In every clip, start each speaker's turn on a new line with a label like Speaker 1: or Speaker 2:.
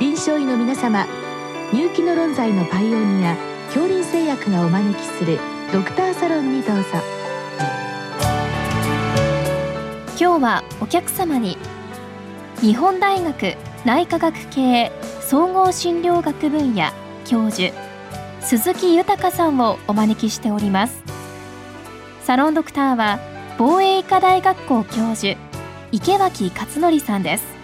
Speaker 1: 臨床医の皆様入気の論剤のパイオニア恐林製薬がお招きするドクターサロンにどうぞ。
Speaker 2: 今日はお客様に日本大学内科学系総合診療学分野教授鈴木豊さんをお招きしております。サロンドクターは防衛医科大学校教授池脇勝則さんです。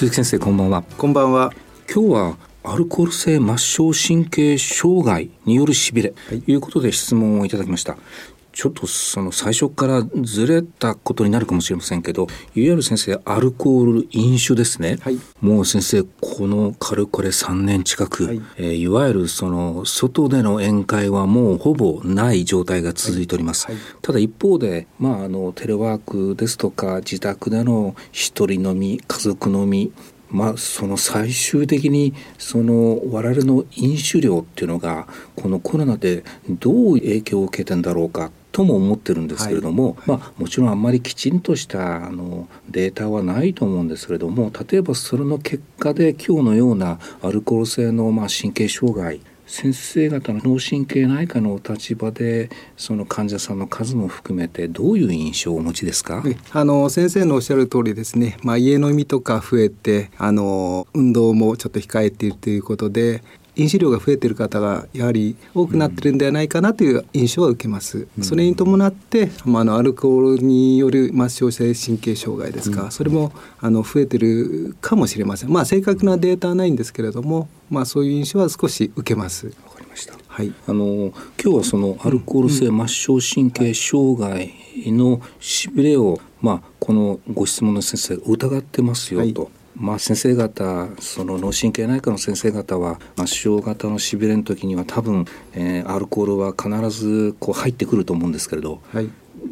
Speaker 3: 鈴木先生こんばんは。
Speaker 4: こんばんは。
Speaker 3: 今日はアルコール性末梢神経障害によるしびれということで質問をいただきました、ちょっとその最初からずれたことになるかもしれませんけどいわゆる先生アルコール飲酒ですね、はい、もう先生このかれこれ3年近く、はい。えー、いわゆるその外での宴会はもうほぼない状態が続いております、はいはい、ただ一方で、まあ、あのテレワークですとか自宅での一人飲み家族飲みまあ、その最終的にその我々の飲酒量っていうのがこのコロナでどう影響を受けてんだろうかとも思ってるんですけれども、はい、まあ、もちろんあんまりきちんとしたあのデータはないと思うんですけれども例えばそれの結果で今日のようなアルコール性のまあ神経障害先生方の脳神経内科のお立場でその患者さんの数も含めてどういう印象をお持ちですか？
Speaker 4: あの先生のおっしゃる通りですね、まあ、家飲みとか増えてあの運動もちょっと控えているということで飲酒量が増えている方がやはり多くなってるんではないかなという印象は受けます。それに伴って、まあ、のアルコールによる末梢性神経障害ですか、それもあの増えてるかもしれません。まあ正確なデータはないんですけれども、まあそういう印象は少し受けます。わ
Speaker 3: かりました。はい。あの今日はそのアルコール性末梢神経障害のしびれを、まあこのご質問の先生疑ってますよと。はいまあ、先生方その脳神経内科の先生方は末梢型のしびれの時には多分、えー、アルコールは必ずこう入ってくると思うんですけれど、はい、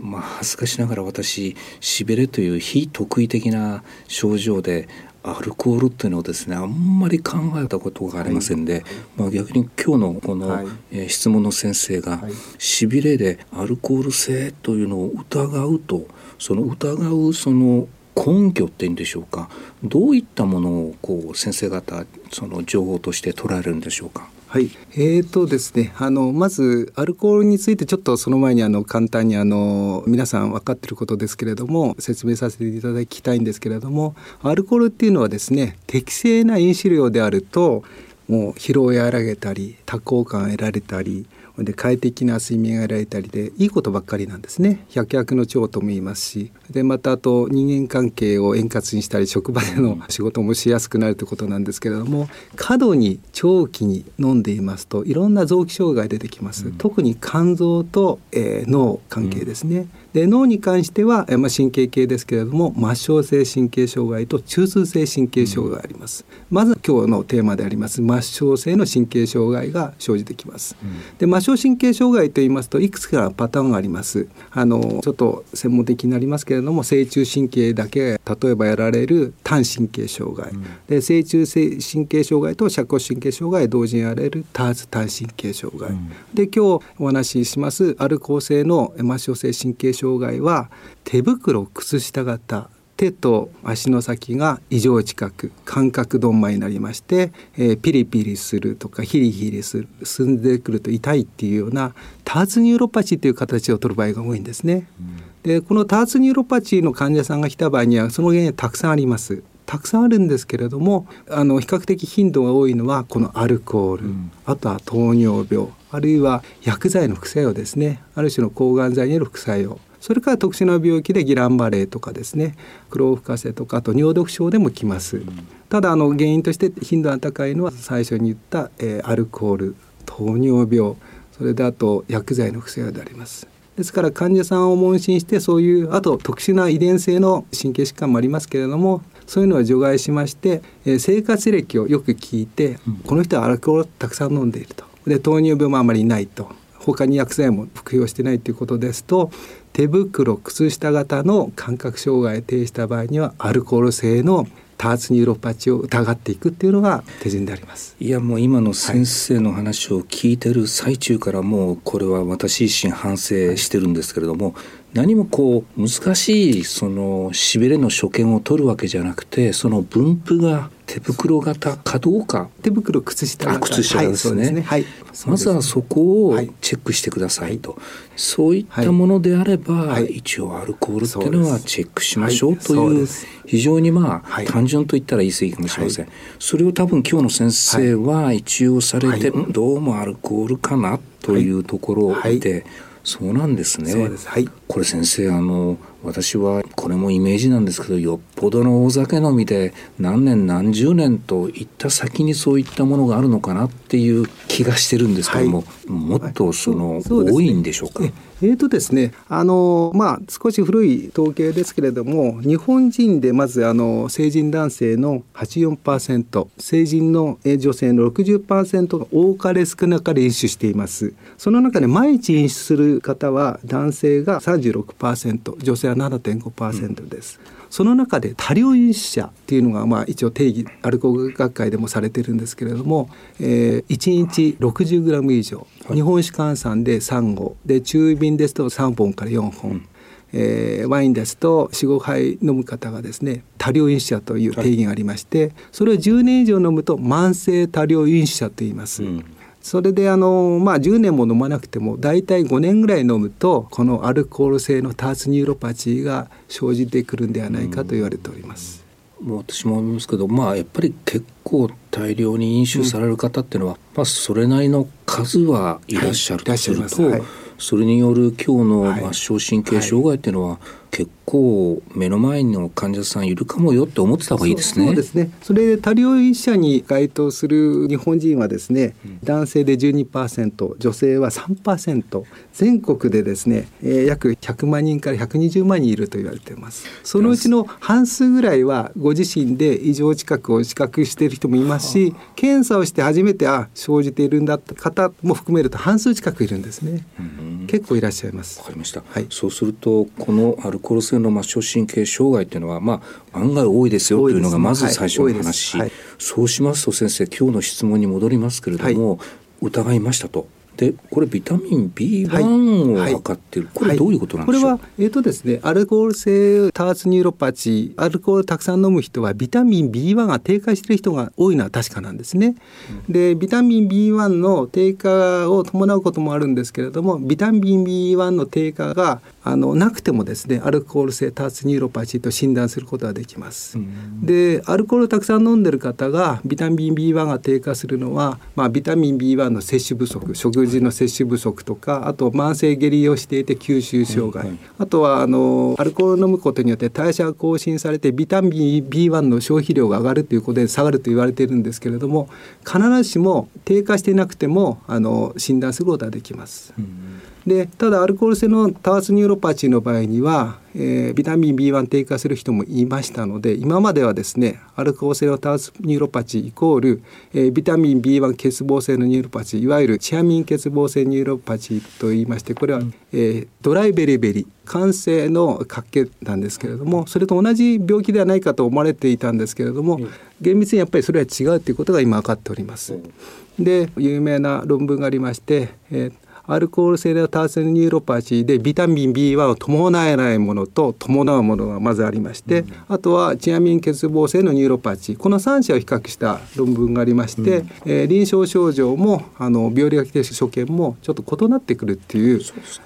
Speaker 3: まあ、恥ずかしながら私しびれという非特異的な症状でアルコールっていうのをですねあんまり考えたことがありませんで、はい、まあ、逆に今日のこの、はい、えー、質問の先生が、はい、しびれでアルコール性というのを疑うとその疑うその根拠っていうんでしょうか？どういったものをこう先生方その情報として捉えるんでしょうか？
Speaker 4: はい、えーとですね、あのまずアルコールについてちょっとその前にあの簡単にあの皆さん分かってることですけれども説明させていただきたいんですけれどもアルコールっていうのはですね適正な飲酒量であるともう疲労を和らげたり多幸感を得られたりで快適な睡眠が得られたりでいいことばっかりなんですね。百薬の長とも言いますし。でまたあと人間関係を円滑にしたり職場での仕事もしやすくなるということなんですけれども過度に長期に飲んでいますといろんな臓器障害出てきます、うん、特に肝臓と、えー、脳関係ですね、うん。で脳に関しては、まあ、神経系ですけれども末梢性神経障害と中枢性神経障害があります、うん、まず今日のテーマであります末梢性の神経障害が生じてきます、うん、で末梢神経障害と言いますといくつかパターンがあります。あのちょっと専門的になりますけれども正中神経だけ例えばやられる単神経障害、うん、で正中性神経障害と尺骨神経障害同時にやられる多発単神経障害、で今日お話ししますアルコール性の末梢性神経障害障害は手袋靴下型手と足の先が異常知覚感覚鈍麻になりまして、えー、ピリピリするとかヒリヒリする進んでくると痛いっていうような多発ニューロパチーという形を取る場合が多いんですね。うん、でこの多発ニューロパチーの患者さんが来た場合にはその原因はたくさんあります。たくさんあるんですけれどもあの比較的頻度が多いのはこのアルコール、うん、あとは糖尿病あるいは薬剤の副作用ですねある種の抗がん剤による副作用それから特殊な病気でギランバレーとかですねクローフカセとかあと尿毒症でもきます、うん、ただあの原因として頻度が高いのは最初に言った、えー、アルコール糖尿病それであと薬剤の副作用であります。ですから患者さんを問診してそういうあと特殊な遺伝性の神経疾患もありますけれどもそういうのは除外しまして、えー、生活歴をよく聞いて、うん、この人はアルコールをたくさん飲んでいると。で糖尿病もあまりないと。他に薬剤も服用してないということですと手袋靴下型の感覚障害を呈した場合にはアルコール性の多発ニューロパチを疑っていくっていうのが手順であります。
Speaker 3: いやもう今の先生の話を聞いてる最中からもうこれは私自身反省してるんですけれども、何もこう難しいそのしびれの所見を取るわけじゃなくてその分布が手袋型かどうか。
Speaker 4: 手袋靴下
Speaker 3: 型靴下ですね,、はい、ね。まずはそこをチェックしてくださいと、はい、そういったものであれば、はい、一応アルコールっていうのはチェックしましょうという,、非常にまあ、単純と言ったら言い過ぎかもしれません、それを多分今日の先生は一応されて、どうもアルコールかなというところを見て、そうなんですね。す。はい。これ先生あの私はこれもイメージなんですけどよっぽどの大酒飲みで何年何十年といった先にそういったものがあるのかなっていう気がしてるんですけども、はい、もっとその、はい、多いんでしょうか？
Speaker 4: えーとですねあのまあ、少し古い統計ですけれども日本人でまずあの成人男性の84%成人の女性の60%が多かれ少なかれ飲酒しています。その中で毎日飲酒する方は男性が36%女性は7.5%です。うんその中で多量飲酒者っていうのがまあ一応定義アルコール学会でもされてるんですけれども、えー、1日 60g 以上、はい、日本酒換算で3合。で中瓶ですと3本から4本、うん、えー、ワインですと45杯飲む方がですね多量飲酒者という定義がありまして、はい、それを10年以上飲むと慢性多量飲酒者と言います。うんそれであの、まあ、10年も飲まなくても大体5年ぐらい飲むとこのアルコール性の多発ニューロパチーが生じてくるんではないかと言われております。
Speaker 3: うん、もう私も思いますけど、まあ、やっぱり結構大量に飲酒される方っていうのは、うん、まあ、それなりの数はいらっしゃるとすると、はい、それによる今日の末梢神経障害っていうのは、はい結構目の前の患者さんいるかもよって思ってた方がいいですね。
Speaker 4: そうですね。それで多量医者に該当する日本人はですね、うん、男性で12%、女性は3%、全国でですね、えー、約100万人から120万人いると言われています。そのうちの半数ぐらいはご自身で異常知覚を自覚している人もいますし、検査をして初めてあ生じているんだった方も含めると半数近くいるんですね。うん、結構いらっしゃいます。
Speaker 3: わかりました。はい。そうするとこのアルコール性の末梢神経障害っていうのは、まあ、案外多いですよというのがまず最初の話、はいはい、そうしますと先生今日の質問に戻りますけれども、はい、疑いましたと。でこれビタミン B1 を測ってる、はい、これどういうことなんでしょう、
Speaker 4: はい、これは、えーとですね、アルコール性多発ニューロパチアルコールたくさん飲む人はビタミン B1 が低下している人が多いのは確かなんですね。うん、でビタミン B1 の低下を伴うこともあるんですけれどもビタミン B1 の低下があのなくてもですねアルコール性多発ニューロパチーと診断することができます。でアルコールをたくさん飲んでる方がビタミン B1 が低下するのは、まあ、ビタミン B1 の摂取不足食事の摂取不足とかあと慢性下痢をしていて吸収障害、はいはい、あとはあのアルコールを飲むことによって代謝が亢進されてビタミン B1 の消費量が上がるということで下がると言われているんですけれども必ずしも低下していなくてもあの診断することができます。でただアルコール性の多発ニューロパチーの場合には、えー、ビタミン B1 低下する人もいましたので今まではですねアルコール性の多発ニューロパチーイコール、えー、ビタミン B1 欠乏性のニューロパチーいわゆるチアミン欠乏性ニューロパチーといいましてこれは、えー、 dry beriberi 乾性の脚気なんですけれどもそれと同じ病気ではないかと思われていたんですけれども厳密にやっぱりそれは違うということが今分かっております。で有名な論文がありまして、えーアルコール性の多発ニューロパチーでビタミン B1 を伴わないものと伴うものがまずありまして、うん、あとはチアミン欠乏性のニューロパチーこの3者を比較した論文がありまして、うん、えー、臨床症状もあの病理学的所見もちょっと異なってくるっていう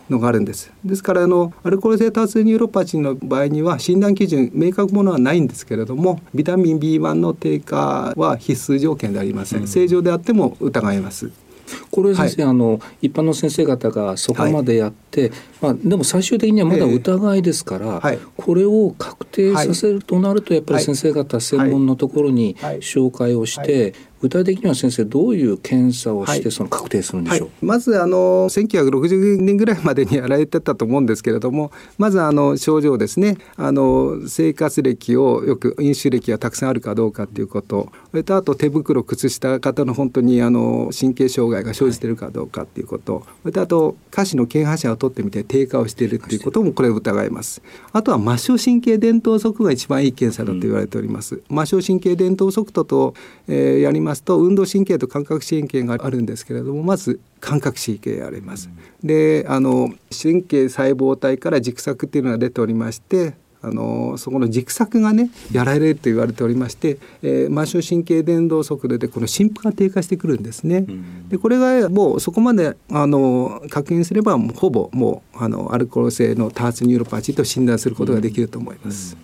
Speaker 4: のがあるんです。ですからあのアルコール性ターセニューロパチーの場合には診断基準明確ものはないんですけれどもビタミン B1 の低下は必須条件でありません。正常であっても疑えます。
Speaker 3: これ先生、はい、あの一般の先生方がそこまでやって、はい、まあ、でも最終的にはまだ疑いですから、えーはい、これを確定させるとなるとやっぱり先生方専門のところに紹介をして、具体的には先生どういう検査をしてその確定するんでしょう、はい。はい、
Speaker 4: まずあの1960年ぐらいまでにやられてたと思うんですけれどもまずあの症状ですね。あの生活歴をよく飲酒歴がたくさんあるかどうかっていうこと。それとあと手袋靴下方の本当にあの神経障害が生じてるかどうかっていうこと、それとあと下肢の腱反射を取ってみて低下をしているっていうこともこれ疑います。あとは末梢神経伝導速が一番いい検査だと言われております、うん、末梢神経伝導速度と、えー、やりますと運動神経と感覚神経があるんですけれどもまず感覚神経あります。であの神経細胞体から軸索っていうのが出ておりましてあのそこの軸索がねやられると言われておりまして、えー、末梢神経伝導速度でこの振幅が低下してくるんですね。でこれがもうそこまであの確認すればほぼもうあのアルコール性の多発ニューロパチーと診断することができると思います。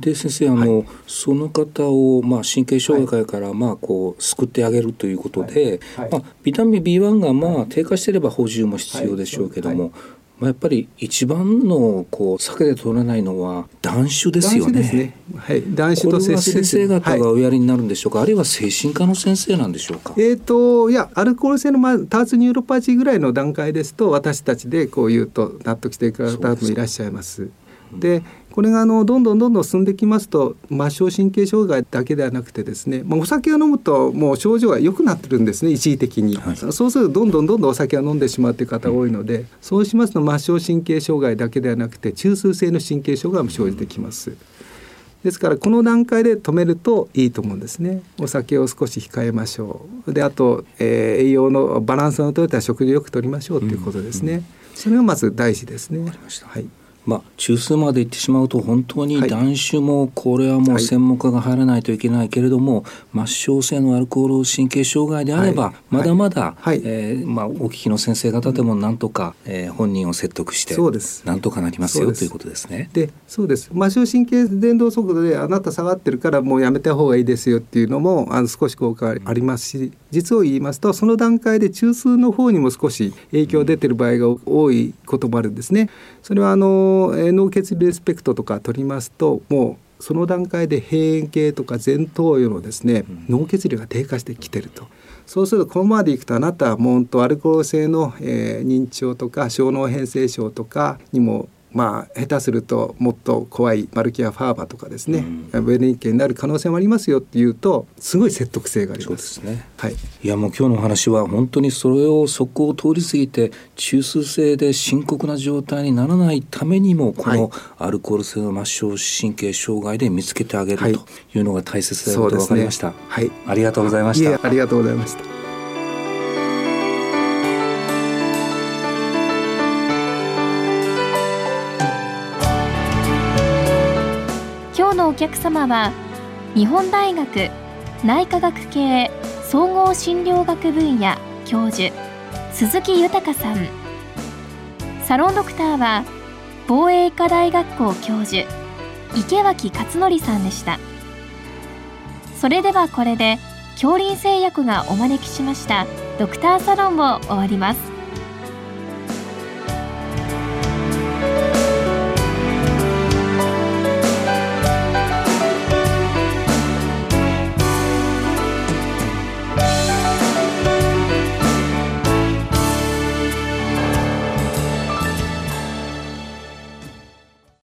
Speaker 3: で先生あの、はい、その方を、まあ、神経障害から、まあ、こう救ってあげるということで、はい。はい、まあ、ビタミン B1 がまあ低下していれば補充も必要でしょうけども、まあ、やっぱり一番のこう避けて通れないのは断酒ですよね。ね。
Speaker 4: はい、断酒と
Speaker 3: 先生方がおやりになるんでしょうか、はい、あるいは精神科の先生なんでしょうか？
Speaker 4: えっ、ー、といやアルコール性の、まあ、多発ニューロパチーぐらいの段階ですと私たちでこう言うと納得していく方もいらっしゃいます。でこれがあのどんどんどんどん進んできますと末梢神経障害だけではなくてですね、まあ、お酒を飲むともう症状が良くなってるんですね一時的に、はい、そうするとどんどんどんどんお酒を飲んでしまうという方が多いので、そうしますと末梢神経障害だけではなくて中枢性の神経障害も生じてきます。ですからこの段階で止めるといいと思うんですね。お酒を少し控えましょう。であと、えー、栄養のバランスの取れた食事をよくとりましょうということですね。うんうん、それがまず大事ですね。
Speaker 3: はい。まあ、中枢まで行ってしまうと本当に断酒もこれはもう専門家が入らないといけないけれども、はい、末梢性のアルコール神経障害であれば、まだまだ、はい、えー、まあ、お聞きの先生方でもなんとか、えー、本人を説得してそうです。なんとかなりますよということですね。
Speaker 4: でそうです。末梢神経伝導速度であなた下がってるからもうやめた方がいいですよっていうのもあの少し効果ありますし実を言いますとその段階で中枢の方にも少し影響出てる場合が多いこともあるんですね。それはあの脳血流レスペクトとか取りますともうその段階で閉園系とか前頭葉のですね脳血流が低下してきてると。そうするとこのままでいくとあなたはもうとアルコール性の、えー、認知症とか小脳変性症とかにもまあ、下手するともっと怖いマルキア・ファーバとかですね、うん、ベネになる可能性もありますよっていうとすごい説得性があります。
Speaker 3: ね、はい、いやもう今日のお話は本当にそれをそこを通り過ぎて中枢性で深刻な状態にならないためにもこのアルコール性の末梢神経障害で見つけてあげるというのが大切だと分かりました。はい、ありがとうございました。
Speaker 4: ありがとうございました。
Speaker 2: 客様は日本大学内科学系総合診療学分野教授鈴木豊さん。サロンドクターは防衛医科大学校教授池脇勝則さんでした。それではこれで恐林製薬がお招きしましたドクターサロンを終わります。